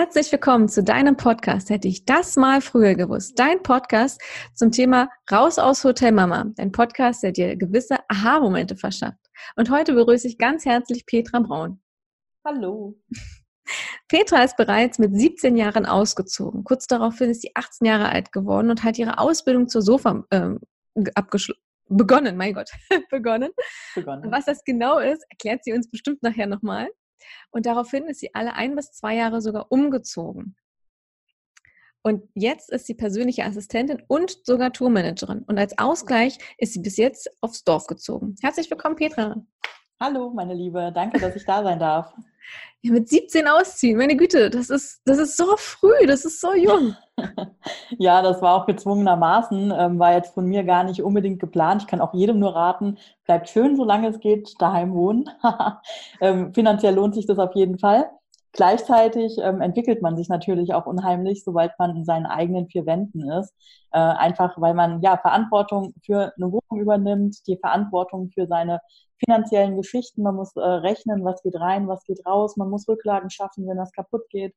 Herzlich willkommen zu deinem Podcast. Hätte ich das mal früher gewusst. Dein Podcast zum Thema Raus aus Hotel Mama. Dein Podcast, der dir gewisse Aha-Momente verschafft. Und heute begrüße ich ganz herzlich Petra Braun. Hallo. Petra ist bereits mit 17 Jahren ausgezogen. Kurz daraufhin ist sie 18 Jahre alt geworden und hat ihre Ausbildung zur Sofa äh, abgeschlossen. Begonnen, mein Gott, begonnen. begonnen. Was das genau ist, erklärt sie uns bestimmt nachher nochmal. Und daraufhin ist sie alle ein bis zwei Jahre sogar umgezogen. Und jetzt ist sie persönliche Assistentin und sogar Tourmanagerin. Und als Ausgleich ist sie bis jetzt aufs Dorf gezogen. Herzlich willkommen, Petra. Hallo, meine Liebe. Danke, dass ich da sein darf. Ja, mit 17 ausziehen, meine Güte, das ist, das ist so früh, das ist so jung. ja, das war auch gezwungenermaßen, ähm, war jetzt von mir gar nicht unbedingt geplant. Ich kann auch jedem nur raten, bleibt schön, solange es geht, daheim wohnen. ähm, finanziell lohnt sich das auf jeden Fall. Gleichzeitig ähm, entwickelt man sich natürlich auch unheimlich, sobald man in seinen eigenen vier Wänden ist. Äh, einfach weil man ja Verantwortung für eine Wohnung übernimmt, die Verantwortung für seine finanziellen Geschichten. Man muss äh, rechnen, was geht rein, was geht raus. Man muss Rücklagen schaffen, wenn das kaputt geht.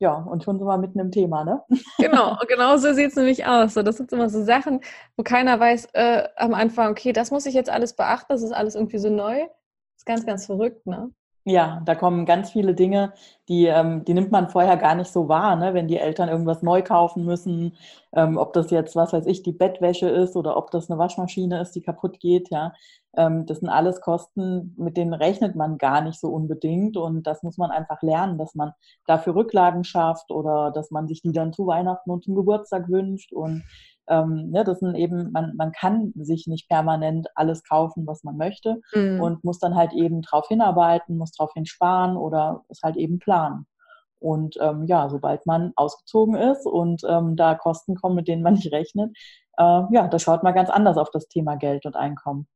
Ja, und schon sind wir mitten im Thema, ne? Genau, genau so sieht es nämlich aus. So, das sind immer so Sachen, wo keiner weiß äh, am Anfang, okay, das muss ich jetzt alles beachten, das ist alles irgendwie so neu. Das ist ganz, ganz verrückt, ne? Ja, da kommen ganz viele Dinge, die, ähm, die nimmt man vorher gar nicht so wahr, ne? wenn die Eltern irgendwas neu kaufen müssen, ähm, ob das jetzt, was weiß ich, die Bettwäsche ist oder ob das eine Waschmaschine ist, die kaputt geht, ja. Ähm, das sind alles Kosten, mit denen rechnet man gar nicht so unbedingt und das muss man einfach lernen, dass man dafür Rücklagen schafft oder dass man sich die dann zu Weihnachten und zum Geburtstag wünscht und ähm, ne, das sind eben, man, man kann sich nicht permanent alles kaufen, was man möchte mhm. und muss dann halt eben drauf hinarbeiten, muss drauf hinsparen oder es halt eben planen. Und ähm, ja, sobald man ausgezogen ist und ähm, da Kosten kommen, mit denen man nicht rechnet, äh, ja, da schaut man ganz anders auf das Thema Geld und Einkommen.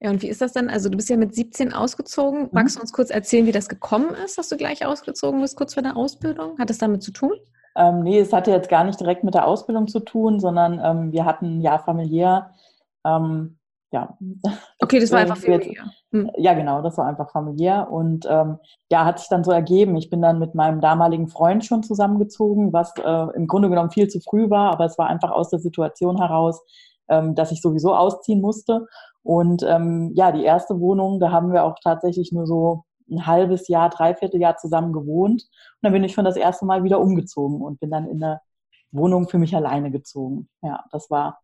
Ja, und wie ist das denn? Also du bist ja mit 17 ausgezogen. Magst mhm. du uns kurz erzählen, wie das gekommen ist, dass du gleich ausgezogen bist, kurz vor der Ausbildung? Hat das damit zu tun? Ähm, nee, es hatte jetzt gar nicht direkt mit der Ausbildung zu tun, sondern ähm, wir hatten ja familiär, ähm, ja. Okay, das war einfach familiär. Hm. Ja, genau, das war einfach familiär und ähm, ja, hat sich dann so ergeben. Ich bin dann mit meinem damaligen Freund schon zusammengezogen, was äh, im Grunde genommen viel zu früh war, aber es war einfach aus der Situation heraus, ähm, dass ich sowieso ausziehen musste. Und ähm, ja, die erste Wohnung, da haben wir auch tatsächlich nur so ein halbes Jahr, dreiviertel Jahr zusammen gewohnt. Und dann bin ich schon das erste Mal wieder umgezogen und bin dann in eine Wohnung für mich alleine gezogen. Ja, das war,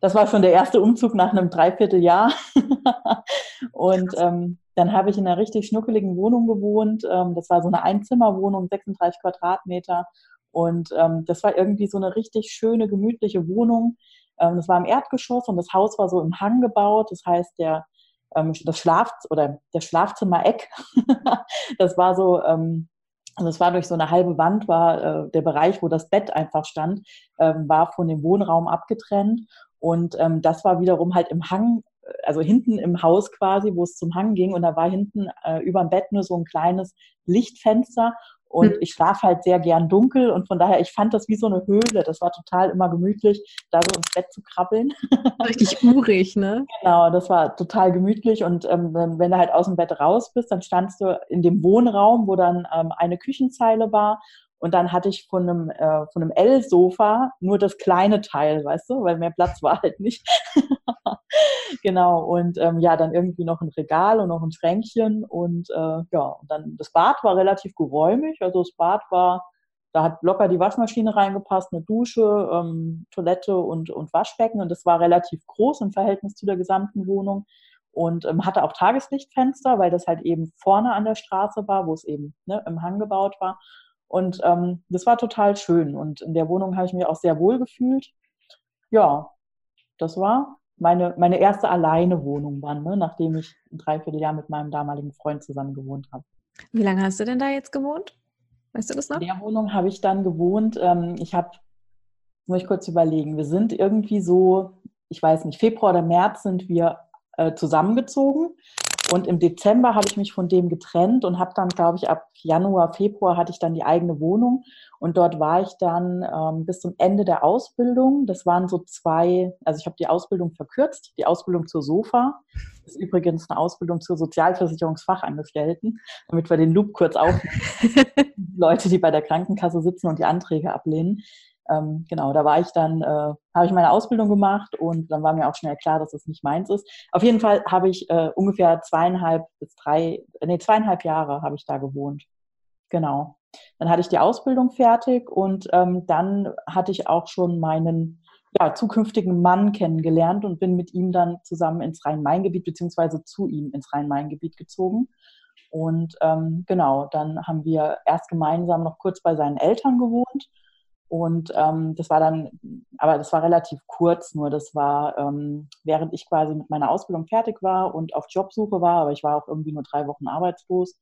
das war schon der erste Umzug nach einem Dreivierteljahr. und ähm, dann habe ich in einer richtig schnuckeligen Wohnung gewohnt. Ähm, das war so eine Einzimmerwohnung, 36 Quadratmeter. Und ähm, das war irgendwie so eine richtig schöne, gemütliche Wohnung. Ähm, das war im Erdgeschoss und das Haus war so im Hang gebaut. Das heißt, der das Schlaf oder der Schlafzimmereck. das war so, ähm, also es war durch so eine halbe Wand, war äh, der Bereich, wo das Bett einfach stand, ähm, war von dem Wohnraum abgetrennt. Und ähm, das war wiederum halt im Hang, also hinten im Haus quasi, wo es zum Hang ging. Und da war hinten äh, über dem Bett nur so ein kleines Lichtfenster. Und mhm. ich schlafe halt sehr gern dunkel und von daher, ich fand das wie so eine Höhle. Das war total immer gemütlich, da so ins Bett zu krabbeln. Richtig urig, ne? Genau, das war total gemütlich. Und ähm, wenn du halt aus dem Bett raus bist, dann standst du in dem Wohnraum, wo dann ähm, eine Küchenzeile war und dann hatte ich von einem, äh, von einem L-Sofa nur das kleine Teil, weißt du, weil mehr Platz war halt nicht. genau. Und ähm, ja, dann irgendwie noch ein Regal und noch ein Schränkchen. Und äh, ja, und dann das Bad war relativ geräumig. Also das Bad war, da hat locker die Waschmaschine reingepasst, eine Dusche, ähm, Toilette und, und Waschbecken. Und das war relativ groß im Verhältnis zu der gesamten Wohnung. Und ähm, hatte auch Tageslichtfenster, weil das halt eben vorne an der Straße war, wo es eben ne, im Hang gebaut war. Und ähm, das war total schön. Und in der Wohnung habe ich mich auch sehr wohl gefühlt. Ja, das war meine, meine erste alleine Wohnung dann, ne, nachdem ich ein Dreivierteljahr mit meinem damaligen Freund zusammen gewohnt habe. Wie lange hast du denn da jetzt gewohnt? Weißt du das noch? In der Wohnung habe ich dann gewohnt. Ähm, ich habe, muss ich kurz überlegen, wir sind irgendwie so, ich weiß nicht, Februar oder März sind wir äh, zusammengezogen. Und im Dezember habe ich mich von dem getrennt und habe dann, glaube ich, ab Januar, Februar hatte ich dann die eigene Wohnung. Und dort war ich dann ähm, bis zum Ende der Ausbildung. Das waren so zwei, also ich habe die Ausbildung verkürzt, die Ausbildung zur SOFA. Das ist übrigens eine Ausbildung zur Sozialversicherungsfachangestellten, damit wir den Loop kurz aufnehmen. Leute, die bei der Krankenkasse sitzen und die Anträge ablehnen ähm, genau, da war ich dann, äh, habe ich meine Ausbildung gemacht und dann war mir auch schnell klar, dass das nicht meins ist. Auf jeden Fall habe ich äh, ungefähr zweieinhalb bis drei, nee, zweieinhalb Jahre habe ich da gewohnt. Genau. Dann hatte ich die Ausbildung fertig und ähm, dann hatte ich auch schon meinen ja, zukünftigen Mann kennengelernt und bin mit ihm dann zusammen ins Rhein-Main-Gebiet beziehungsweise zu ihm ins Rhein-Main-Gebiet gezogen. Und ähm, genau, dann haben wir erst gemeinsam noch kurz bei seinen Eltern gewohnt und ähm, das war dann, aber das war relativ kurz, nur das war, ähm, während ich quasi mit meiner Ausbildung fertig war und auf Jobsuche war, aber ich war auch irgendwie nur drei Wochen arbeitslos.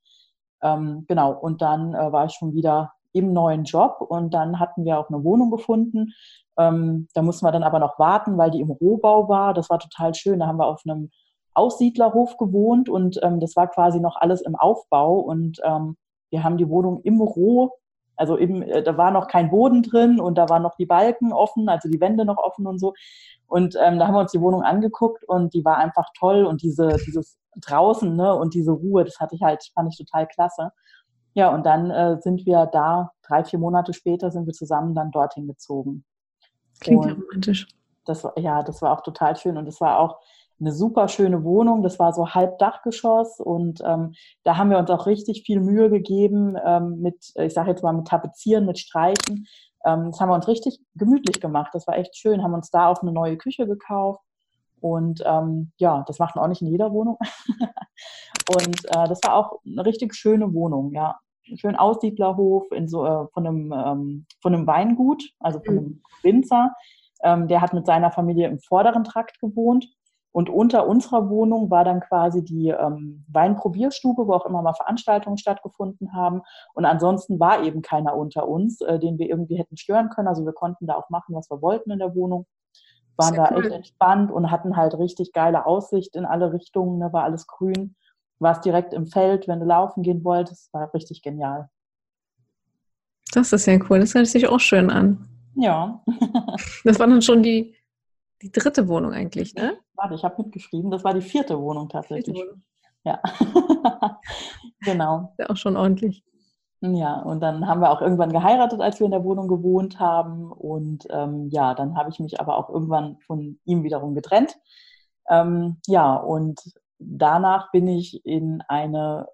Ähm, genau, und dann äh, war ich schon wieder im neuen Job und dann hatten wir auch eine Wohnung gefunden. Ähm, da mussten wir dann aber noch warten, weil die im Rohbau war. Das war total schön. Da haben wir auf einem Aussiedlerhof gewohnt und ähm, das war quasi noch alles im Aufbau und ähm, wir haben die Wohnung im Roh also eben, äh, da war noch kein Boden drin und da waren noch die Balken offen, also die Wände noch offen und so. Und ähm, da haben wir uns die Wohnung angeguckt und die war einfach toll und diese, dieses draußen ne, und diese Ruhe, das hatte ich halt, fand ich total klasse. Ja, und dann äh, sind wir da, drei, vier Monate später sind wir zusammen dann dorthin gezogen. Klingt ja romantisch. Das, ja, das war auch total schön und das war auch eine super schöne Wohnung. Das war so halb Dachgeschoss und ähm, da haben wir uns auch richtig viel Mühe gegeben ähm, mit, ich sage jetzt mal mit Tapezieren, mit Streichen. Ähm, das haben wir uns richtig gemütlich gemacht. Das war echt schön. Haben uns da auch eine neue Küche gekauft und ähm, ja, das macht man auch nicht in jeder Wohnung. und äh, das war auch eine richtig schöne Wohnung, ja. Schön Aussiedlerhof in so, äh, von, einem, ähm, von einem Weingut, also von mhm. einem Winzer. Ähm, der hat mit seiner Familie im vorderen Trakt gewohnt und unter unserer Wohnung war dann quasi die ähm, Weinprobierstube, wo auch immer mal Veranstaltungen stattgefunden haben. Und ansonsten war eben keiner unter uns, äh, den wir irgendwie hätten stören können. Also wir konnten da auch machen, was wir wollten in der Wohnung. Waren Sehr da cool. echt entspannt und hatten halt richtig geile Aussicht in alle Richtungen. Ne, war alles grün. Warst direkt im Feld, wenn du laufen gehen wolltest. War richtig genial. Das ist ja cool. Das hört sich auch schön an. Ja. das war dann schon die die dritte Wohnung eigentlich, ne? Warte, ich habe mitgeschrieben. Das war die vierte Wohnung tatsächlich. Vierte Wohnung. Ja. genau. Ist ja auch schon ordentlich. Ja, und dann haben wir auch irgendwann geheiratet, als wir in der Wohnung gewohnt haben. Und ähm, ja, dann habe ich mich aber auch irgendwann von ihm wiederum getrennt. Ähm, ja, und danach bin ich in eine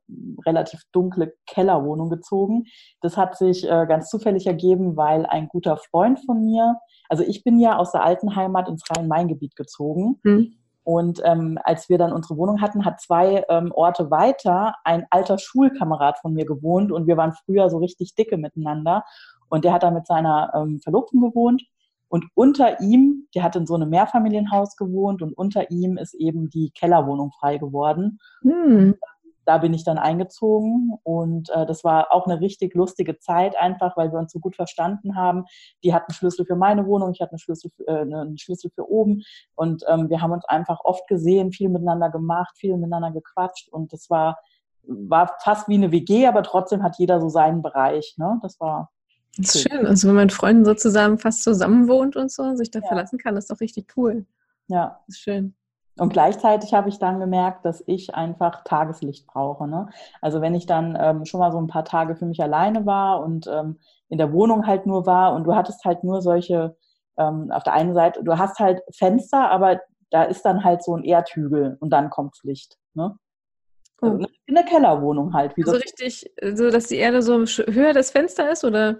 relativ dunkle Kellerwohnung gezogen. Das hat sich äh, ganz zufällig ergeben, weil ein guter Freund von mir, also ich bin ja aus der alten Heimat ins Rhein-Main-Gebiet gezogen. Mhm. Und ähm, als wir dann unsere Wohnung hatten, hat zwei ähm, Orte weiter ein alter Schulkamerad von mir gewohnt und wir waren früher so richtig dicke miteinander. Und der hat da mit seiner ähm, Verlobten gewohnt. Und unter ihm, der hat in so einem Mehrfamilienhaus gewohnt und unter ihm ist eben die Kellerwohnung frei geworden. Hm. Da bin ich dann eingezogen und äh, das war auch eine richtig lustige Zeit einfach, weil wir uns so gut verstanden haben. Die hatten Schlüssel für meine Wohnung, ich hatte einen Schlüssel für, äh, einen Schlüssel für oben und ähm, wir haben uns einfach oft gesehen, viel miteinander gemacht, viel miteinander gequatscht und das war war fast wie eine WG, aber trotzdem hat jeder so seinen Bereich. Ne? Das war das ist schön. Also wenn man mit Freunden so zusammen fast zusammen wohnt und so, sich da ja. verlassen kann, ist doch richtig cool. Ja. Das ist schön. Und gleichzeitig habe ich dann gemerkt, dass ich einfach Tageslicht brauche. Ne? Also wenn ich dann ähm, schon mal so ein paar Tage für mich alleine war und ähm, in der Wohnung halt nur war und du hattest halt nur solche, ähm, auf der einen Seite, du hast halt Fenster, aber da ist dann halt so ein Erdhügel und dann kommt Licht. Ne? Oh. Also in der Kellerwohnung halt. Wie so richtig, so dass die Erde so höher das Fenster ist oder?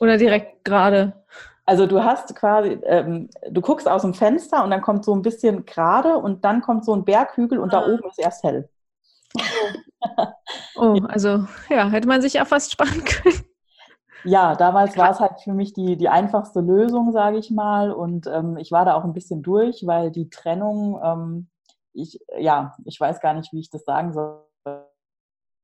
Oder direkt gerade? Also du hast quasi, ähm, du guckst aus dem Fenster und dann kommt so ein bisschen gerade und dann kommt so ein Berghügel und ah. da oben ist erst hell. Oh. also ja, hätte man sich ja fast sparen können. Ja, damals war es halt für mich die, die einfachste Lösung, sage ich mal. Und ähm, ich war da auch ein bisschen durch, weil die Trennung, ähm, ich, ja, ich weiß gar nicht, wie ich das sagen soll.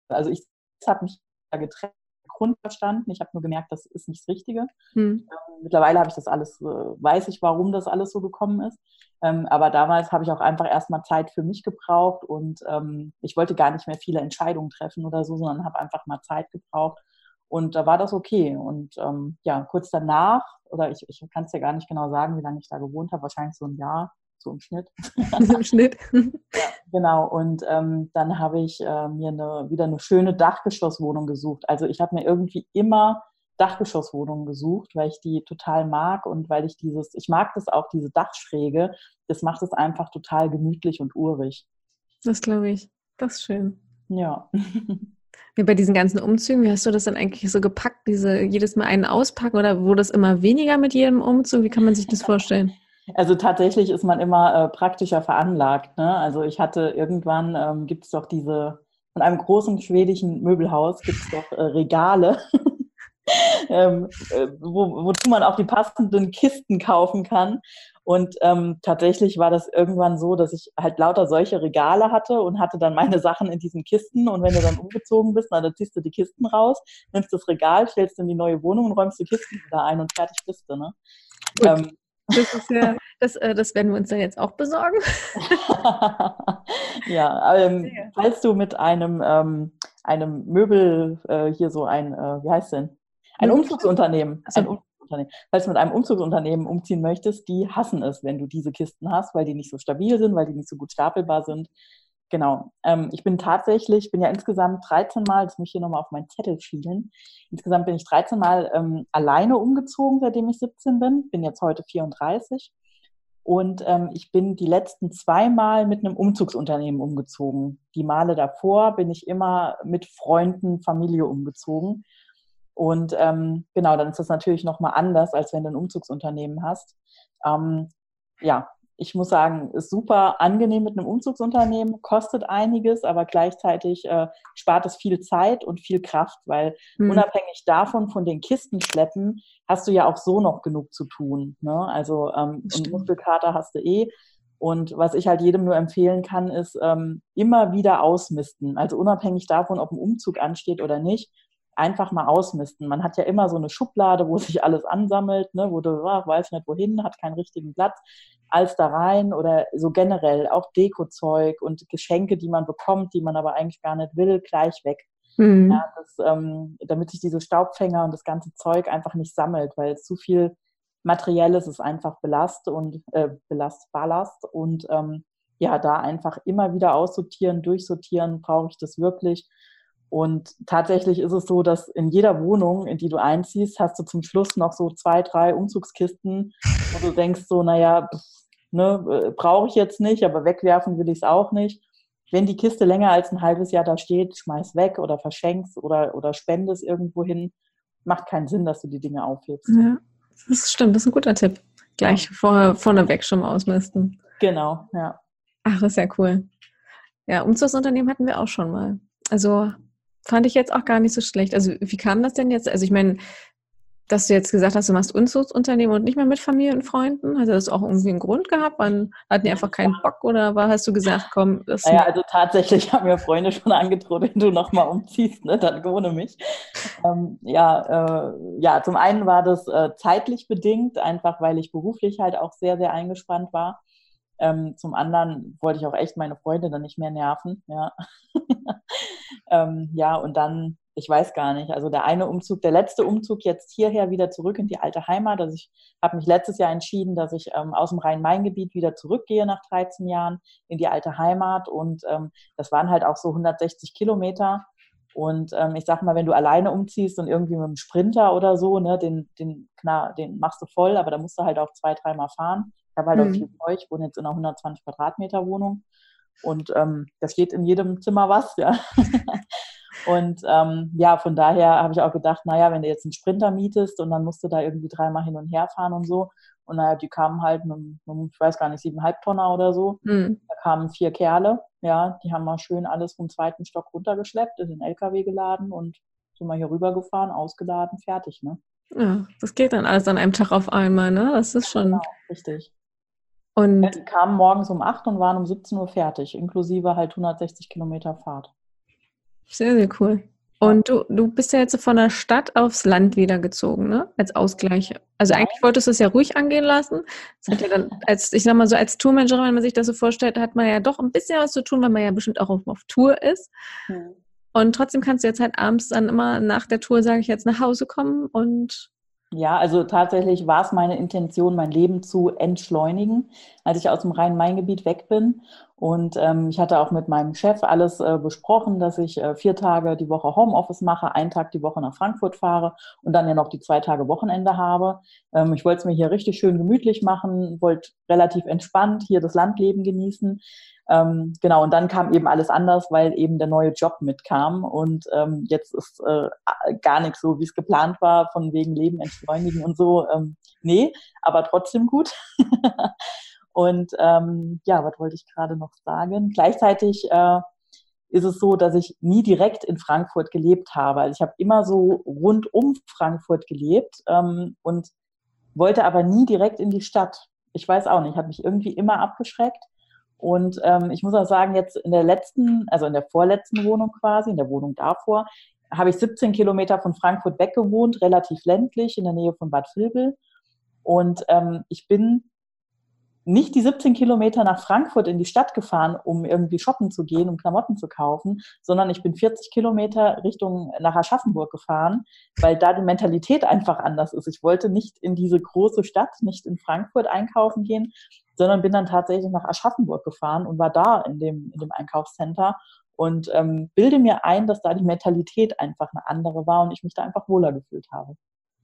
Also ich habe mich da getrennt Grund verstanden. Ich habe nur gemerkt, das ist nicht das Richtige. Hm. Ähm, mittlerweile habe ich das alles, äh, weiß ich, warum das alles so gekommen ist. Ähm, aber damals habe ich auch einfach erstmal Zeit für mich gebraucht und ähm, ich wollte gar nicht mehr viele Entscheidungen treffen oder so, sondern habe einfach mal Zeit gebraucht. Und da war das okay. Und ja, kurz danach, oder ich, ich kann es ja gar nicht genau sagen, wie lange ich da gewohnt habe, wahrscheinlich so ein Jahr, so im Schnitt. Im Schnitt. ja, genau. Und ähm, dann habe ich äh, mir eine, wieder eine schöne Dachgeschosswohnung gesucht. Also ich habe mir irgendwie immer Dachgeschosswohnungen gesucht, weil ich die total mag und weil ich dieses, ich mag das auch, diese Dachschräge. Das macht es einfach total gemütlich und urig. Das glaube ich. Das ist schön. Ja. Wie bei diesen ganzen Umzügen, wie hast du das dann eigentlich so gepackt, diese jedes Mal einen auspacken oder wurde es immer weniger mit jedem Umzug? Wie kann man sich das vorstellen? Also tatsächlich ist man immer äh, praktischer veranlagt. Ne? Also ich hatte irgendwann, ähm, gibt es doch diese, von einem großen schwedischen Möbelhaus gibt es doch äh, Regale, ähm, äh, wo, wozu man auch die passenden Kisten kaufen kann. Und ähm, tatsächlich war das irgendwann so, dass ich halt lauter solche Regale hatte und hatte dann meine Sachen in diesen Kisten. Und wenn du dann umgezogen bist, na, dann ziehst du die Kisten raus, nimmst das Regal, stellst in die neue Wohnung und räumst die Kisten wieder ein und fertig bist du. Ne? Ähm, das ist ja, das, äh, das werden wir uns dann jetzt auch besorgen. ja, ähm, falls du mit einem, ähm, einem Möbel, äh, hier so ein, äh, wie heißt denn? Ein Umzugsunternehmen. Ein Umzugsunternehmen. Falls du mit einem Umzugsunternehmen umziehen möchtest, die hassen es, wenn du diese Kisten hast, weil die nicht so stabil sind, weil die nicht so gut stapelbar sind. Genau. Ähm, ich bin tatsächlich, bin ja insgesamt 13 Mal, das muss ich hier nochmal auf meinen Zettel schielen, insgesamt bin ich 13 Mal ähm, alleine umgezogen, seitdem ich 17 bin. Bin jetzt heute 34. Und ähm, ich bin die letzten zwei Mal mit einem Umzugsunternehmen umgezogen. Die Male davor bin ich immer mit Freunden, Familie umgezogen. Und ähm, genau, dann ist das natürlich nochmal anders, als wenn du ein Umzugsunternehmen hast. Ähm, ja, ich muss sagen, ist super angenehm mit einem Umzugsunternehmen, kostet einiges, aber gleichzeitig äh, spart es viel Zeit und viel Kraft, weil mhm. unabhängig davon, von den Kisten schleppen, hast du ja auch so noch genug zu tun. Ne? Also ähm, und Muskelkater hast du eh. Und was ich halt jedem nur empfehlen kann, ist ähm, immer wieder ausmisten. Also unabhängig davon, ob ein Umzug ansteht oder nicht, einfach mal ausmisten. Man hat ja immer so eine Schublade, wo sich alles ansammelt, ne, wo du ach, weiß nicht wohin, hat keinen richtigen Platz, alles da rein oder so generell auch Dekozeug und Geschenke, die man bekommt, die man aber eigentlich gar nicht will, gleich weg. Mhm. Ja, das, ähm, damit sich diese Staubfänger und das ganze Zeug einfach nicht sammelt, weil zu viel Materielles ist einfach Belast und äh, Belast, Ballast und ähm, ja, da einfach immer wieder aussortieren, durchsortieren, brauche ich das wirklich und tatsächlich ist es so, dass in jeder Wohnung, in die du einziehst, hast du zum Schluss noch so zwei, drei Umzugskisten, wo du denkst so, naja, ne, äh, brauche ich jetzt nicht, aber wegwerfen will ich es auch nicht. Wenn die Kiste länger als ein halbes Jahr da steht, schmeiß weg oder verschenkst oder, oder spendest irgendwo hin. Macht keinen Sinn, dass du die Dinge aufhebst. Ja, das stimmt, das ist ein guter Tipp. Gleich ja. vor, vorneweg schon mal ausmisten. Genau, ja. Ach, das ist ja cool. Ja, Umzugsunternehmen hatten wir auch schon mal. Also fand ich jetzt auch gar nicht so schlecht. Also wie kam das denn jetzt? Also ich meine, dass du jetzt gesagt hast, du machst Unzugsunternehmen und nicht mehr mit Familie und Freunden? Hat das auch irgendwie einen Grund gehabt? Man hatten die einfach keinen Bock oder war, hast du gesagt, komm, das Naja, also tatsächlich haben mir Freunde schon angedroht, wenn du nochmal umziehst, ne, dann ohne mich. Ähm, ja, äh, ja, zum einen war das äh, zeitlich bedingt, einfach weil ich beruflich halt auch sehr, sehr eingespannt war. Ähm, zum anderen wollte ich auch echt meine Freunde dann nicht mehr nerven. Ja, ähm, ja und dann, ich weiß gar nicht, also der eine Umzug, der letzte Umzug jetzt hierher wieder zurück in die alte Heimat. Also ich habe mich letztes Jahr entschieden, dass ich ähm, aus dem Rhein-Main-Gebiet wieder zurückgehe nach 13 Jahren in die alte Heimat. Und ähm, das waren halt auch so 160 Kilometer. Und ähm, ich sag mal, wenn du alleine umziehst und irgendwie mit einem Sprinter oder so, ne, den, den, klar, den machst du voll, aber da musst du halt auch zwei, dreimal fahren. Ich habe halt mhm. auch viel Zeug, ich wohne jetzt in einer 120 Quadratmeter Wohnung und ähm, da steht in jedem Zimmer was, ja. und ähm, ja, von daher habe ich auch gedacht, naja, wenn du jetzt einen Sprinter mietest und dann musst du da irgendwie dreimal hin und her fahren und so. Und naja, die kamen halt mit, mit ich weiß gar nicht, siebeneinhalb Tonner oder so. Mhm. Da kamen vier Kerle, ja, die haben mal schön alles vom zweiten Stock runtergeschleppt, in den LKW geladen und sind mal hier rübergefahren, ausgeladen, fertig, ne? Ja, das geht dann alles an einem Tag auf einmal, ne? Das ist schon. Genau, richtig. Und ja, die kamen morgens um 8 und waren um 17 Uhr fertig, inklusive halt 160 Kilometer Fahrt. Sehr, sehr cool. Und du, du bist ja jetzt von der Stadt aufs Land wieder gezogen, ne? Als Ausgleich. Also eigentlich wolltest du es ja ruhig angehen lassen. Das hat ja dann, als, ich sag mal so, als Tourmanagerin, wenn man sich das so vorstellt, hat man ja doch ein bisschen was zu tun, weil man ja bestimmt auch auf, auf Tour ist. Hm. Und trotzdem kannst du jetzt halt abends dann immer nach der Tour, sage ich jetzt, nach Hause kommen und ja, also tatsächlich war es meine Intention, mein Leben zu entschleunigen, als ich aus dem Rhein-Main-Gebiet weg bin. Und ähm, ich hatte auch mit meinem Chef alles äh, besprochen, dass ich äh, vier Tage die Woche Homeoffice mache, einen Tag die Woche nach Frankfurt fahre und dann ja noch die zwei Tage Wochenende habe. Ähm, ich wollte es mir hier richtig schön gemütlich machen, wollte relativ entspannt hier das Landleben genießen. Ähm, genau, und dann kam eben alles anders, weil eben der neue Job mitkam. Und ähm, jetzt ist äh, gar nichts so, wie es geplant war, von wegen Leben entschleunigen und so. Ähm, nee, aber trotzdem gut. und ähm, ja, was wollte ich gerade noch sagen? Gleichzeitig äh, ist es so, dass ich nie direkt in Frankfurt gelebt habe. Also ich habe immer so rund um Frankfurt gelebt ähm, und wollte aber nie direkt in die Stadt. Ich weiß auch nicht, hat mich irgendwie immer abgeschreckt. Und ähm, ich muss auch sagen, jetzt in der letzten, also in der vorletzten Wohnung quasi, in der Wohnung davor, habe ich 17 Kilometer von Frankfurt weg gewohnt, relativ ländlich, in der Nähe von Bad Vilbel. Und ähm, ich bin nicht die 17 Kilometer nach Frankfurt in die Stadt gefahren, um irgendwie shoppen zu gehen, um Klamotten zu kaufen, sondern ich bin 40 Kilometer Richtung nach Aschaffenburg gefahren, weil da die Mentalität einfach anders ist. Ich wollte nicht in diese große Stadt, nicht in Frankfurt einkaufen gehen, sondern bin dann tatsächlich nach Aschaffenburg gefahren und war da in dem, in dem Einkaufscenter und ähm, bilde mir ein, dass da die Mentalität einfach eine andere war und ich mich da einfach wohler gefühlt habe.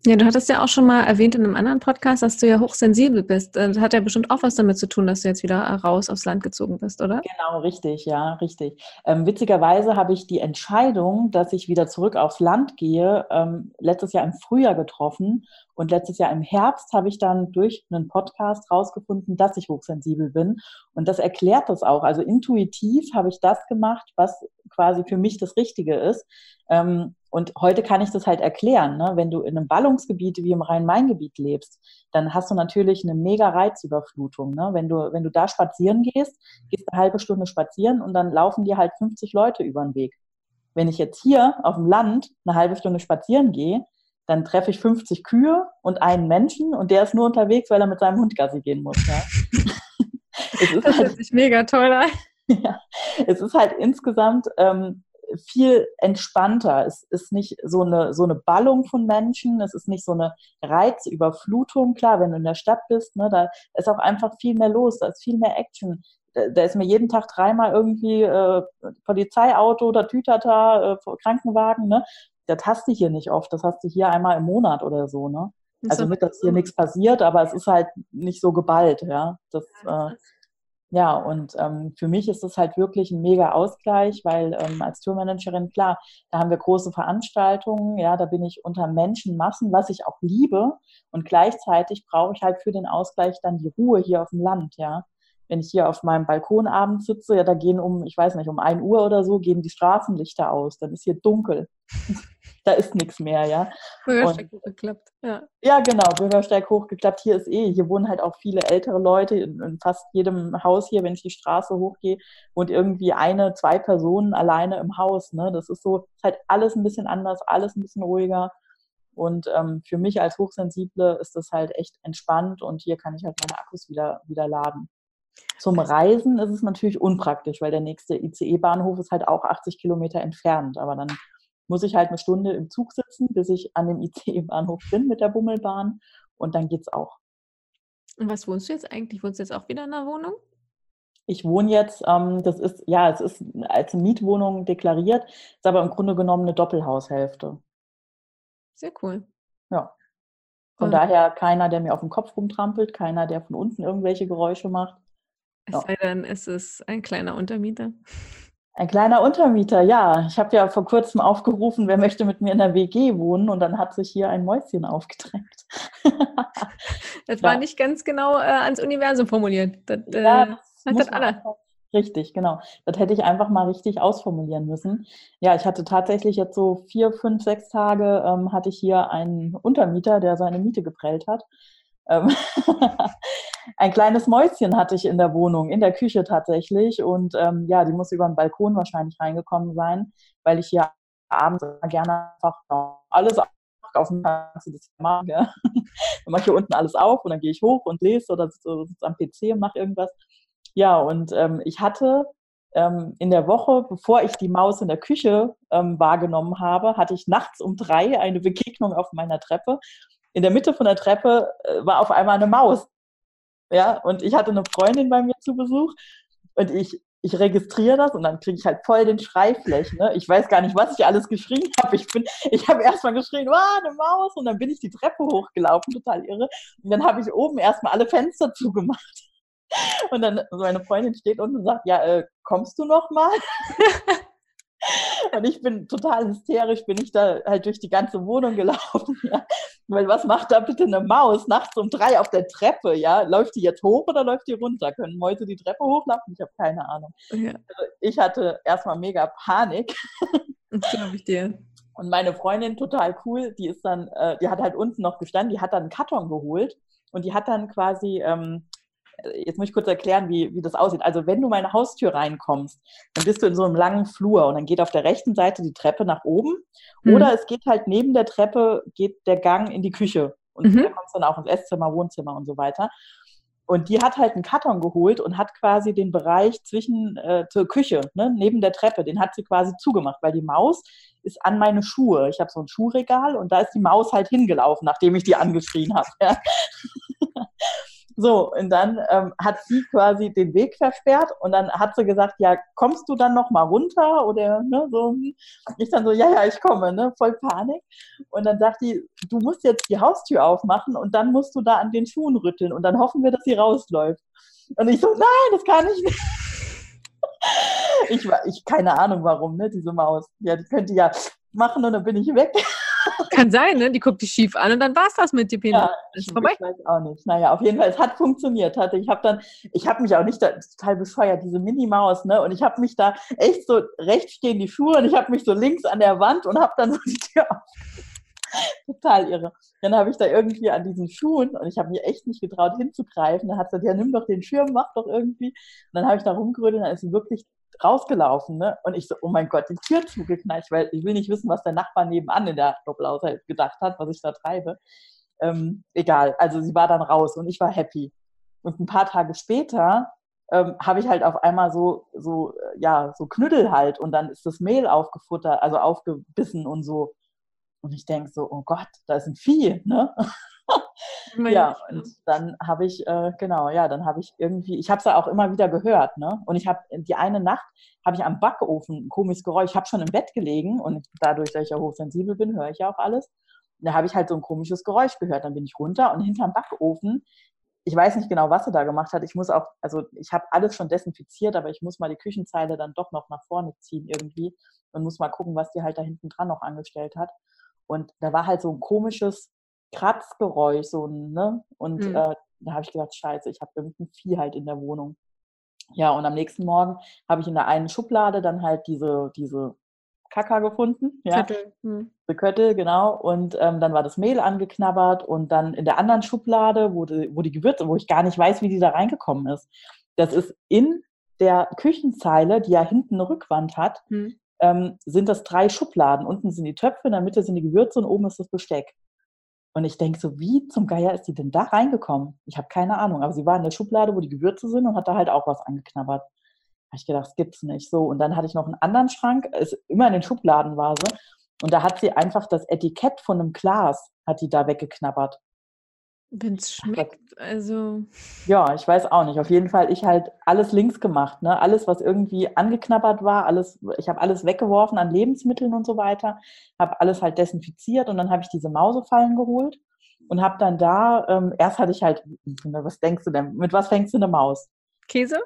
Ja, du hattest ja auch schon mal erwähnt in einem anderen Podcast, dass du ja hochsensibel bist. Äh, das hat ja bestimmt auch was damit zu tun, dass du jetzt wieder raus aufs Land gezogen bist, oder? Genau, richtig, ja, richtig. Ähm, witzigerweise habe ich die Entscheidung, dass ich wieder zurück aufs Land gehe, ähm, letztes Jahr im Frühjahr getroffen. Und letztes Jahr im Herbst habe ich dann durch einen Podcast rausgefunden, dass ich hochsensibel bin. Und das erklärt das auch. Also intuitiv habe ich das gemacht, was quasi für mich das Richtige ist. Ähm, und heute kann ich das halt erklären. Ne? Wenn du in einem Ballungsgebiet wie im Rhein-Main-Gebiet lebst, dann hast du natürlich eine mega Reizüberflutung. Ne? Wenn, du, wenn du da spazieren gehst, gehst eine halbe Stunde spazieren und dann laufen dir halt 50 Leute über den Weg. Wenn ich jetzt hier auf dem Land eine halbe Stunde spazieren gehe, dann treffe ich 50 Kühe und einen Menschen und der ist nur unterwegs, weil er mit seinem Hund Gassi gehen muss. Ja? es ist das hört sich mega toll an. Ja, es ist halt insgesamt ähm, viel entspannter. Es ist nicht so eine, so eine Ballung von Menschen, es ist nicht so eine Reizüberflutung. Klar, wenn du in der Stadt bist, ne, da ist auch einfach viel mehr los, da ist viel mehr Action. Da, da ist mir jeden Tag dreimal irgendwie äh, Polizeiauto oder Tütata, äh, Krankenwagen. Ne? Das hast du hier nicht oft, das hast du hier einmal im Monat oder so. Ne? Also nicht, dass hier nichts passiert, aber es ist halt nicht so geballt. Ja, das, äh, ja, und ähm, für mich ist das halt wirklich ein mega Ausgleich, weil ähm, als Tourmanagerin, klar, da haben wir große Veranstaltungen, ja, da bin ich unter Menschenmassen, was ich auch liebe. Und gleichzeitig brauche ich halt für den Ausgleich dann die Ruhe hier auf dem Land, ja wenn ich hier auf meinem Balkon abends sitze, ja, da gehen um, ich weiß nicht, um ein Uhr oder so, gehen die Straßenlichter aus. Dann ist hier dunkel. Da ist nichts mehr, ja. Bürgersteig hochgeklappt, ja. Ja, genau, Bürgersteig hochgeklappt. Hier ist eh, hier wohnen halt auch viele ältere Leute. In, in fast jedem Haus hier, wenn ich die Straße hochgehe, wohnt irgendwie eine, zwei Personen alleine im Haus. Ne? Das ist so, ist halt alles ein bisschen anders, alles ein bisschen ruhiger. Und ähm, für mich als Hochsensible ist das halt echt entspannt und hier kann ich halt meine Akkus wieder, wieder laden. Zum Reisen ist es natürlich unpraktisch, weil der nächste ICE-Bahnhof ist halt auch 80 Kilometer entfernt. Aber dann muss ich halt eine Stunde im Zug sitzen, bis ich an dem ICE-Bahnhof bin mit der Bummelbahn und dann geht's auch. Und was wohnst du jetzt eigentlich? Wohnst du jetzt auch wieder in einer Wohnung? Ich wohne jetzt, ähm, das ist, ja, es ist als Mietwohnung deklariert, ist aber im Grunde genommen eine Doppelhaushälfte. Sehr cool. Ja. Von und daher keiner, der mir auf dem Kopf rumtrampelt, keiner, der von unten irgendwelche Geräusche macht. Es ja. sei denn, es ist ein kleiner Untermieter. Ein kleiner Untermieter, ja. Ich habe ja vor kurzem aufgerufen, wer möchte mit mir in der WG wohnen und dann hat sich hier ein Mäuschen aufgedrängt. das ja. war nicht ganz genau äh, ans Universum formuliert. Das, äh, ja, das hat alle. Richtig, genau. Das hätte ich einfach mal richtig ausformulieren müssen. Ja, ich hatte tatsächlich jetzt so vier, fünf, sechs Tage ähm, hatte ich hier einen Untermieter, der seine Miete geprellt hat. Ähm, ein kleines Mäuschen hatte ich in der Wohnung, in der Küche tatsächlich. Und ähm, ja, die muss über den Balkon wahrscheinlich reingekommen sein, weil ich hier abends gerne einfach alles auf dem machen. Ja. Dann mache ich hier unten alles auf und dann gehe ich hoch und lese oder sitze am PC und mache irgendwas. Ja, und ähm, ich hatte ähm, in der Woche, bevor ich die Maus in der Küche ähm, wahrgenommen habe, hatte ich nachts um drei eine Begegnung auf meiner Treppe. In der Mitte von der Treppe äh, war auf einmal eine Maus. Ja, und ich hatte eine Freundin bei mir zu Besuch und ich, ich registriere das und dann kriege ich halt voll den Schreifläch. Ne? Ich weiß gar nicht, was ich alles geschrien habe. Ich, ich habe erstmal geschrien, wow, eine Maus und dann bin ich die Treppe hochgelaufen, total irre. Und dann habe ich oben erstmal alle Fenster zugemacht. Und dann meine Freundin steht unten und sagt, ja, äh, kommst du noch mal? und ich bin total hysterisch, bin ich da halt durch die ganze Wohnung gelaufen. Ja. Weil was macht da bitte eine Maus nachts um drei auf der Treppe? Ja, läuft die jetzt hoch oder läuft die runter? Können Mäuse die Treppe hochlaufen? Ich habe keine Ahnung. Ja. Also ich hatte erstmal mega Panik. Das glaube ich dir. Und meine Freundin, total cool, die ist dann, äh, die hat halt unten noch gestanden, die hat dann einen Karton geholt und die hat dann quasi ähm, jetzt muss ich kurz erklären, wie, wie das aussieht. Also wenn du meine Haustür reinkommst, dann bist du in so einem langen Flur und dann geht auf der rechten Seite die Treppe nach oben mhm. oder es geht halt neben der Treppe, geht der Gang in die Küche und mhm. da kommst du dann auch ins Esszimmer, Wohnzimmer und so weiter. Und die hat halt einen Karton geholt und hat quasi den Bereich zwischen äh, zur Küche, ne, neben der Treppe, den hat sie quasi zugemacht, weil die Maus ist an meine Schuhe. Ich habe so ein Schuhregal und da ist die Maus halt hingelaufen, nachdem ich die angeschrien habe. Ja. So, und dann ähm, hat sie quasi den Weg versperrt und dann hat sie gesagt, ja, kommst du dann noch mal runter oder ne, so. Ich dann so, ja, ja, ich komme, ne, voll Panik. Und dann sagt die, du musst jetzt die Haustür aufmachen und dann musst du da an den Schuhen rütteln und dann hoffen wir, dass sie rausläuft. Und ich so, nein, das kann ich nicht. Ich war, ich keine Ahnung warum, ne, diese Maus. Ja, die könnte ja machen und dann bin ich weg. Kann sein, ne? Die guckt dich schief an und dann war es das mit dir, Peter. Ja. Ich weiß auch nicht. Naja, auf jeden Fall, es hat funktioniert. Hatte. Ich habe dann, ich habe mich auch nicht da, total bescheuert, diese Mini-Maus, ne? Und ich habe mich da echt so, rechts stehen die Schuhe und ich habe mich so links an der Wand und habe dann so die Tür auf. Total irre. Dann habe ich da irgendwie an diesen Schuhen und ich habe mir echt nicht getraut hinzugreifen. Dann hat sie gesagt, ja, nimm doch den Schirm, mach doch irgendwie. Und dann habe ich da rumgerührt und dann ist sie wirklich rausgelaufen, ne? Und ich so, oh mein Gott, die Tür zugeknallt, weil ich will nicht wissen, was der Nachbar nebenan in der Doppelhaushalt gedacht hat, was ich da treibe. Ähm, egal, also sie war dann raus und ich war happy. Und ein paar Tage später ähm, habe ich halt auf einmal so, so, äh, ja, so Knüttel halt und dann ist das Mehl aufgefuttert, also aufgebissen und so. Und ich denke so, oh Gott, da ist ein Vieh, ne? ja, und dann habe ich, äh, genau, ja, dann habe ich irgendwie, ich habe es ja auch immer wieder gehört, ne? Und ich habe die eine Nacht, habe ich am Backofen ein komisches Geräusch, ich habe schon im Bett gelegen und dadurch, dass ich ja hochsensibel bin, höre ich ja auch alles. Und da habe ich halt so ein komisches Geräusch gehört. Dann bin ich runter und hinterm Backofen, ich weiß nicht genau, was sie da gemacht hat. Ich muss auch, also ich habe alles schon desinfiziert, aber ich muss mal die Küchenzeile dann doch noch nach vorne ziehen irgendwie und muss mal gucken, was die halt da hinten dran noch angestellt hat. Und da war halt so ein komisches Kratzgeräusch, so ne? Und mhm. äh, da habe ich gedacht, scheiße, ich habe irgendein Vieh halt in der Wohnung. Ja, und am nächsten Morgen habe ich in der einen Schublade dann halt diese, diese Kaka gefunden. Ja. Köttel. Hm. Köttel, genau. Und ähm, dann war das Mehl angeknabbert und dann in der anderen Schublade, wo die, wo die Gewürze, wo ich gar nicht weiß, wie die da reingekommen ist. Das ist in der Küchenzeile, die ja hinten eine Rückwand hat, hm. Ähm, sind das drei Schubladen. Unten sind die Töpfe, in der Mitte sind die Gewürze und oben ist das Besteck. Und ich denke so, wie zum Geier ist sie denn da reingekommen? Ich habe keine Ahnung. Aber sie war in der Schublade, wo die Gewürze sind und hat da halt auch was angeknabbert. Da habe ich gedacht, das gibt's nicht. So, und dann hatte ich noch einen anderen Schrank, ist immer in den Schubladen war sie. Und da hat sie einfach das Etikett von einem Glas, hat die da weggeknabbert. Wenn es schmeckt, also. Ja, ich weiß auch nicht. Auf jeden Fall, ich halt alles links gemacht. Ne? Alles, was irgendwie angeknabbert war, alles, ich habe alles weggeworfen an Lebensmitteln und so weiter, habe alles halt desinfiziert und dann habe ich diese Mausefallen geholt und habe dann da, ähm, erst hatte ich halt, was denkst du denn, mit was fängst du eine Maus? Käse?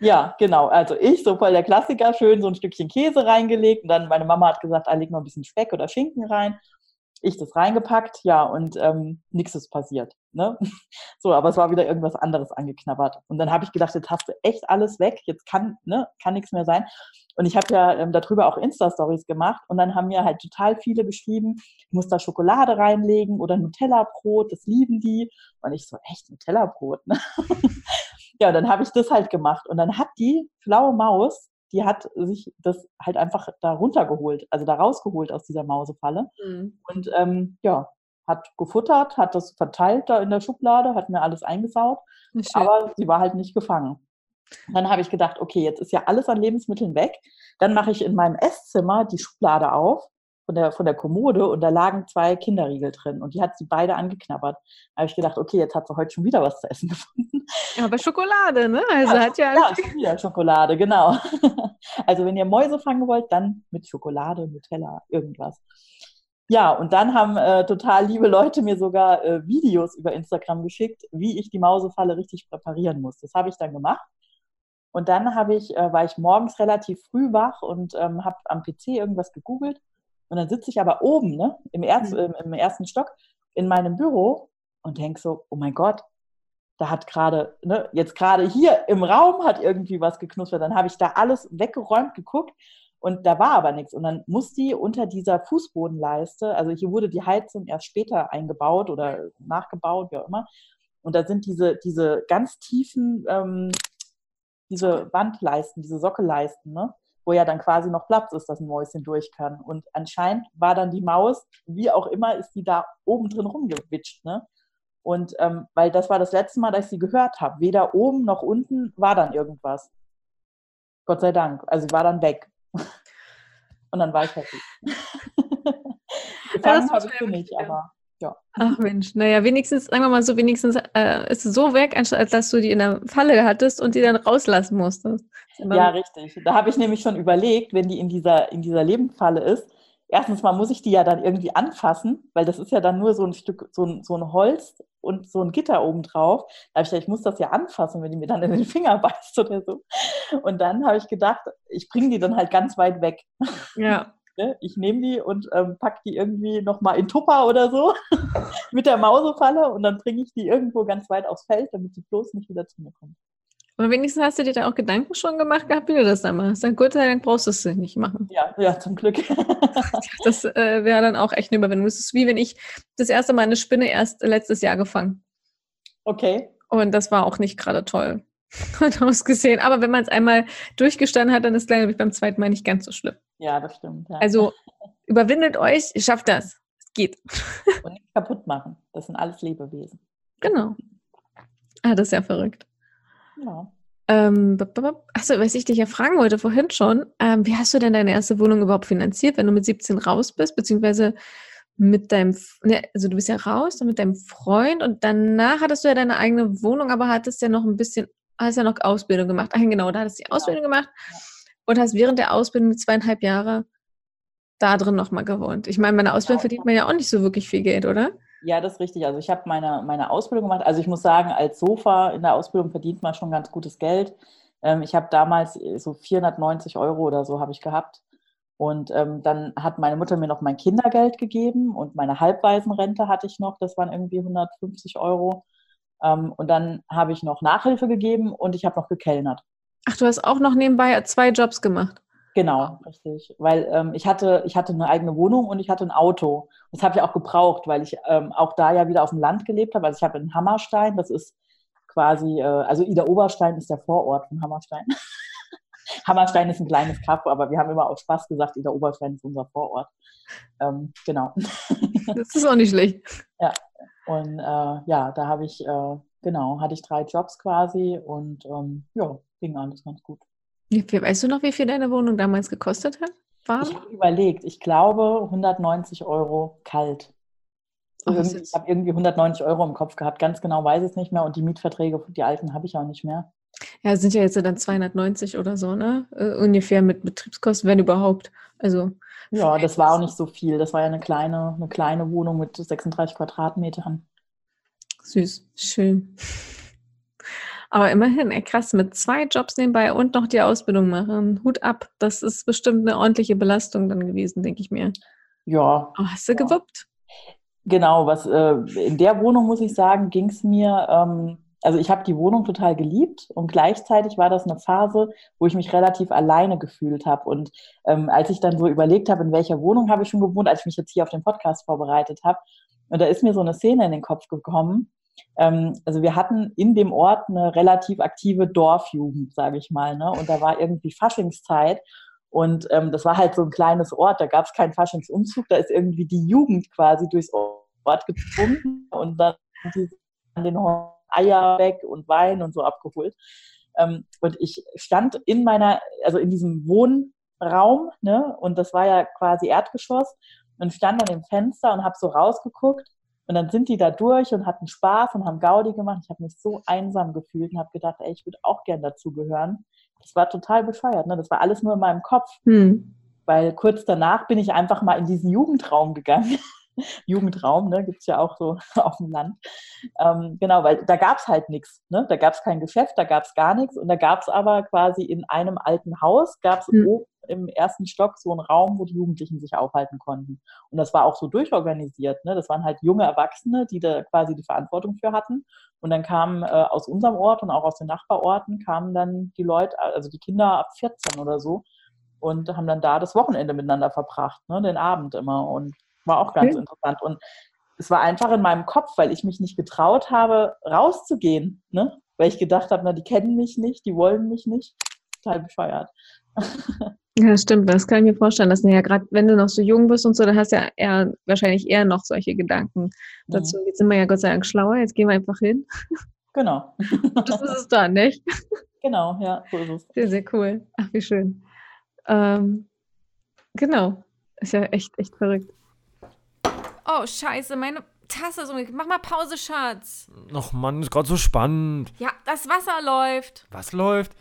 Ja, genau. Also ich, so voll der Klassiker, schön so ein Stückchen Käse reingelegt und dann meine Mama hat gesagt, ah, leg noch ein bisschen Speck oder Schinken rein ich das reingepackt, ja, und ähm, nichts ist passiert. Ne? So, aber es war wieder irgendwas anderes angeknabbert. Und dann habe ich gedacht, jetzt hast du echt alles weg, jetzt kann, ne, kann nichts mehr sein. Und ich habe ja ähm, darüber auch Insta-Stories gemacht und dann haben mir halt total viele geschrieben, ich muss da Schokolade reinlegen oder Nutella-Brot, das lieben die. Und ich so, echt Nutella-Brot, ne? ja, dann habe ich das halt gemacht. Und dann hat die schlaue Maus die hat sich das halt einfach da runtergeholt, also da rausgeholt aus dieser Mausefalle. Mhm. Und ähm, ja, hat gefuttert, hat das verteilt da in der Schublade, hat mir alles eingesaut, aber sie war halt nicht gefangen. Dann habe ich gedacht, okay, jetzt ist ja alles an Lebensmitteln weg. Dann mache ich in meinem Esszimmer die Schublade auf von der, von der Kommode und da lagen zwei Kinderriegel drin und die hat sie beide angeknabbert. Da habe ich gedacht, okay, jetzt hat sie heute schon wieder was zu essen gefunden. Aber Schokolade, ne? Also ja, hat ja, ja schon wieder Schokolade, genau. Also wenn ihr Mäuse fangen wollt, dann mit Schokolade, Nutella, irgendwas. Ja, und dann haben äh, total liebe Leute mir sogar äh, Videos über Instagram geschickt, wie ich die Mausefalle richtig präparieren muss. Das habe ich dann gemacht. Und dann habe ich, äh, war ich morgens relativ früh wach und ähm, habe am PC irgendwas gegoogelt. Und dann sitze ich aber oben, ne, im, Erz, mhm. im, ersten Stock, in meinem Büro und denke so, oh mein Gott, da hat gerade, ne, jetzt gerade hier im Raum hat irgendwie was geknuspert. Dann habe ich da alles weggeräumt, geguckt und da war aber nichts. Und dann muss die unter dieser Fußbodenleiste, also hier wurde die Heizung erst später eingebaut oder nachgebaut, wie auch immer. Und da sind diese, diese ganz tiefen, ähm, diese Wandleisten, diese Sockelleisten, ne? wo ja dann quasi noch Platz ist, dass ein Mäuschen durch kann. Und anscheinend war dann die Maus, wie auch immer, ist die da oben drin rumgewitscht. Ne? Und ähm, weil das war das letzte Mal, dass ich sie gehört habe. Weder oben noch unten war dann irgendwas. Gott sei Dank. Also sie war dann weg. Und dann war ich happy. Gefangen habe ich für mich, aber ja. Ach Mensch, naja, wenigstens, sagen wir mal so, wenigstens äh, ist es so weg, als dass du die in der Falle hattest und die dann rauslassen musstest. Ja, richtig. Da habe ich nämlich schon überlegt, wenn die in dieser, in dieser Lebendfalle ist, erstens mal muss ich die ja dann irgendwie anfassen, weil das ist ja dann nur so ein Stück, so ein, so ein Holz und so ein Gitter oben drauf. Da habe ich gedacht, ich muss das ja anfassen, wenn die mir dann in den Finger beißt oder so. Und dann habe ich gedacht, ich bringe die dann halt ganz weit weg. Ja. Ne? Ich nehme die und ähm, packe die irgendwie nochmal in Tupper oder so mit der Mausefalle und dann bringe ich die irgendwo ganz weit aufs Feld, damit sie bloß nicht wieder zu mir kommt. Aber wenigstens hast du dir da auch Gedanken schon gemacht gehabt, wie du das dann machst. Dann Gott sei Dank brauchst du es nicht machen. Ja, ja, zum Glück. das äh, wäre dann auch echt eine Überwindung. Das ist wie wenn ich das erste Mal eine Spinne erst letztes Jahr gefangen. Okay. Und das war auch nicht gerade toll und ausgesehen. Aber wenn man es einmal durchgestanden hat, dann ist es, glaube ich, beim zweiten Mal nicht ganz so schlimm. Ja, das stimmt. Ja. Also überwindet euch, ihr schafft das. Es geht. Und nicht kaputt machen. Das sind alles Lebewesen. Genau. Ah, das ist ja verrückt. Ja. Ähm, achso, was ich dich ja fragen wollte vorhin schon, ähm, wie hast du denn deine erste Wohnung überhaupt finanziert, wenn du mit 17 raus bist, beziehungsweise mit deinem, ne, also du bist ja raus, dann mit deinem Freund und danach hattest du ja deine eigene Wohnung, aber hattest ja noch ein bisschen, hast ja noch Ausbildung gemacht. Ach genau, da hattest du die Ausbildung ja. gemacht und hast während der Ausbildung zweieinhalb Jahre da drin nochmal gewohnt. Ich meine, meine Ausbildung verdient man ja auch nicht so wirklich viel Geld, oder? Ja, das ist richtig. Also ich habe meine, meine Ausbildung gemacht. Also ich muss sagen, als Sofa in der Ausbildung verdient man schon ganz gutes Geld. Ähm, ich habe damals so 490 Euro oder so habe ich gehabt. Und ähm, dann hat meine Mutter mir noch mein Kindergeld gegeben und meine Halbwaisenrente hatte ich noch. Das waren irgendwie 150 Euro. Ähm, und dann habe ich noch Nachhilfe gegeben und ich habe noch gekellnert. Ach, du hast auch noch nebenbei zwei Jobs gemacht. Genau, richtig. Weil ähm, ich, hatte, ich hatte eine eigene Wohnung und ich hatte ein Auto. Das habe ich auch gebraucht, weil ich ähm, auch da ja wieder auf dem Land gelebt habe. Also ich habe in Hammerstein, das ist quasi, äh, also Ida Oberstein ist der Vorort von Hammerstein. Hammerstein ist ein kleines Kaff, aber wir haben immer auf Spaß gesagt, Ida Oberstein ist unser Vorort. Ähm, genau. Das ist auch nicht schlecht. Ja, und äh, ja, da habe ich, äh, genau, hatte ich drei Jobs quasi und ähm, ja, ging alles ganz gut. Weißt du noch, wie viel deine Wohnung damals gekostet hat? Warm? Ich habe überlegt, ich glaube 190 Euro kalt. Oh, ich habe irgendwie 190 Euro im Kopf gehabt, ganz genau weiß ich es nicht mehr und die Mietverträge, die alten habe ich auch nicht mehr. Ja, sind ja jetzt dann 290 oder so, ne? Uh, ungefähr mit Betriebskosten, wenn überhaupt. Also. Ja, das war auch nicht so viel. Das war ja eine kleine, eine kleine Wohnung mit 36 Quadratmetern. Süß, schön. Aber immerhin, ey, krass, mit zwei Jobs nebenbei und noch die Ausbildung machen. Hut ab. Das ist bestimmt eine ordentliche Belastung dann gewesen, denke ich mir. Ja. Oh, hast du ja. gewuppt? Genau, was äh, in der Wohnung, muss ich sagen, ging es mir, ähm, also ich habe die Wohnung total geliebt und gleichzeitig war das eine Phase, wo ich mich relativ alleine gefühlt habe. Und ähm, als ich dann so überlegt habe, in welcher Wohnung habe ich schon gewohnt, als ich mich jetzt hier auf den Podcast vorbereitet habe, und da ist mir so eine Szene in den Kopf gekommen, also wir hatten in dem Ort eine relativ aktive Dorfjugend, sage ich mal. Ne? Und da war irgendwie Faschingszeit. Und ähm, das war halt so ein kleines Ort, da gab es keinen Faschingsumzug, da ist irgendwie die Jugend quasi durchs Ort gezwungen und dann die den Eier weg und Wein und so abgeholt. Ähm, und ich stand in meiner, also in diesem Wohnraum, ne, und das war ja quasi Erdgeschoss, und stand an dem Fenster und habe so rausgeguckt und dann sind die da durch und hatten Spaß und haben Gaudi gemacht. Ich habe mich so einsam gefühlt und habe gedacht, ey, ich würde auch gern dazugehören. Das war total bescheuert. Ne? Das war alles nur in meinem Kopf. Hm. Weil kurz danach bin ich einfach mal in diesen Jugendraum gegangen. Jugendraum, ne, gibt es ja auch so auf dem Land. Ähm, genau, weil da gab es halt nichts. Ne? Da gab es kein Geschäft, da gab es gar nichts. Und da gab es aber quasi in einem alten Haus, gab es mhm. oben im ersten Stock so einen Raum, wo die Jugendlichen sich aufhalten konnten. Und das war auch so durchorganisiert. Ne? Das waren halt junge Erwachsene, die da quasi die Verantwortung für hatten. Und dann kamen äh, aus unserem Ort und auch aus den Nachbarorten kamen dann die Leute, also die Kinder ab 14 oder so, und haben dann da das Wochenende miteinander verbracht, ne? den Abend immer. Und war auch ganz okay. interessant. Und es war einfach in meinem Kopf, weil ich mich nicht getraut habe, rauszugehen. Ne? Weil ich gedacht habe, na, die kennen mich nicht, die wollen mich nicht. Total bescheuert. Ja, stimmt. Das kann ich mir vorstellen. Dass, ja, gerade wenn du noch so jung bist und so, dann hast du ja eher, wahrscheinlich eher noch solche Gedanken dazu. Mhm. Jetzt sind wir ja Gott sei Dank schlauer. Jetzt gehen wir einfach hin. Genau. das ist es dann, nicht? Genau, ja, so ist es. Sehr, sehr cool. Ach, wie schön. Ähm, genau. Ist ja echt, echt verrückt. Oh, scheiße, meine Tasse ist umgekehrt. Mach mal Pause, Schatz. Ach Mann, ist gerade so spannend. Ja, das Wasser läuft. Was läuft?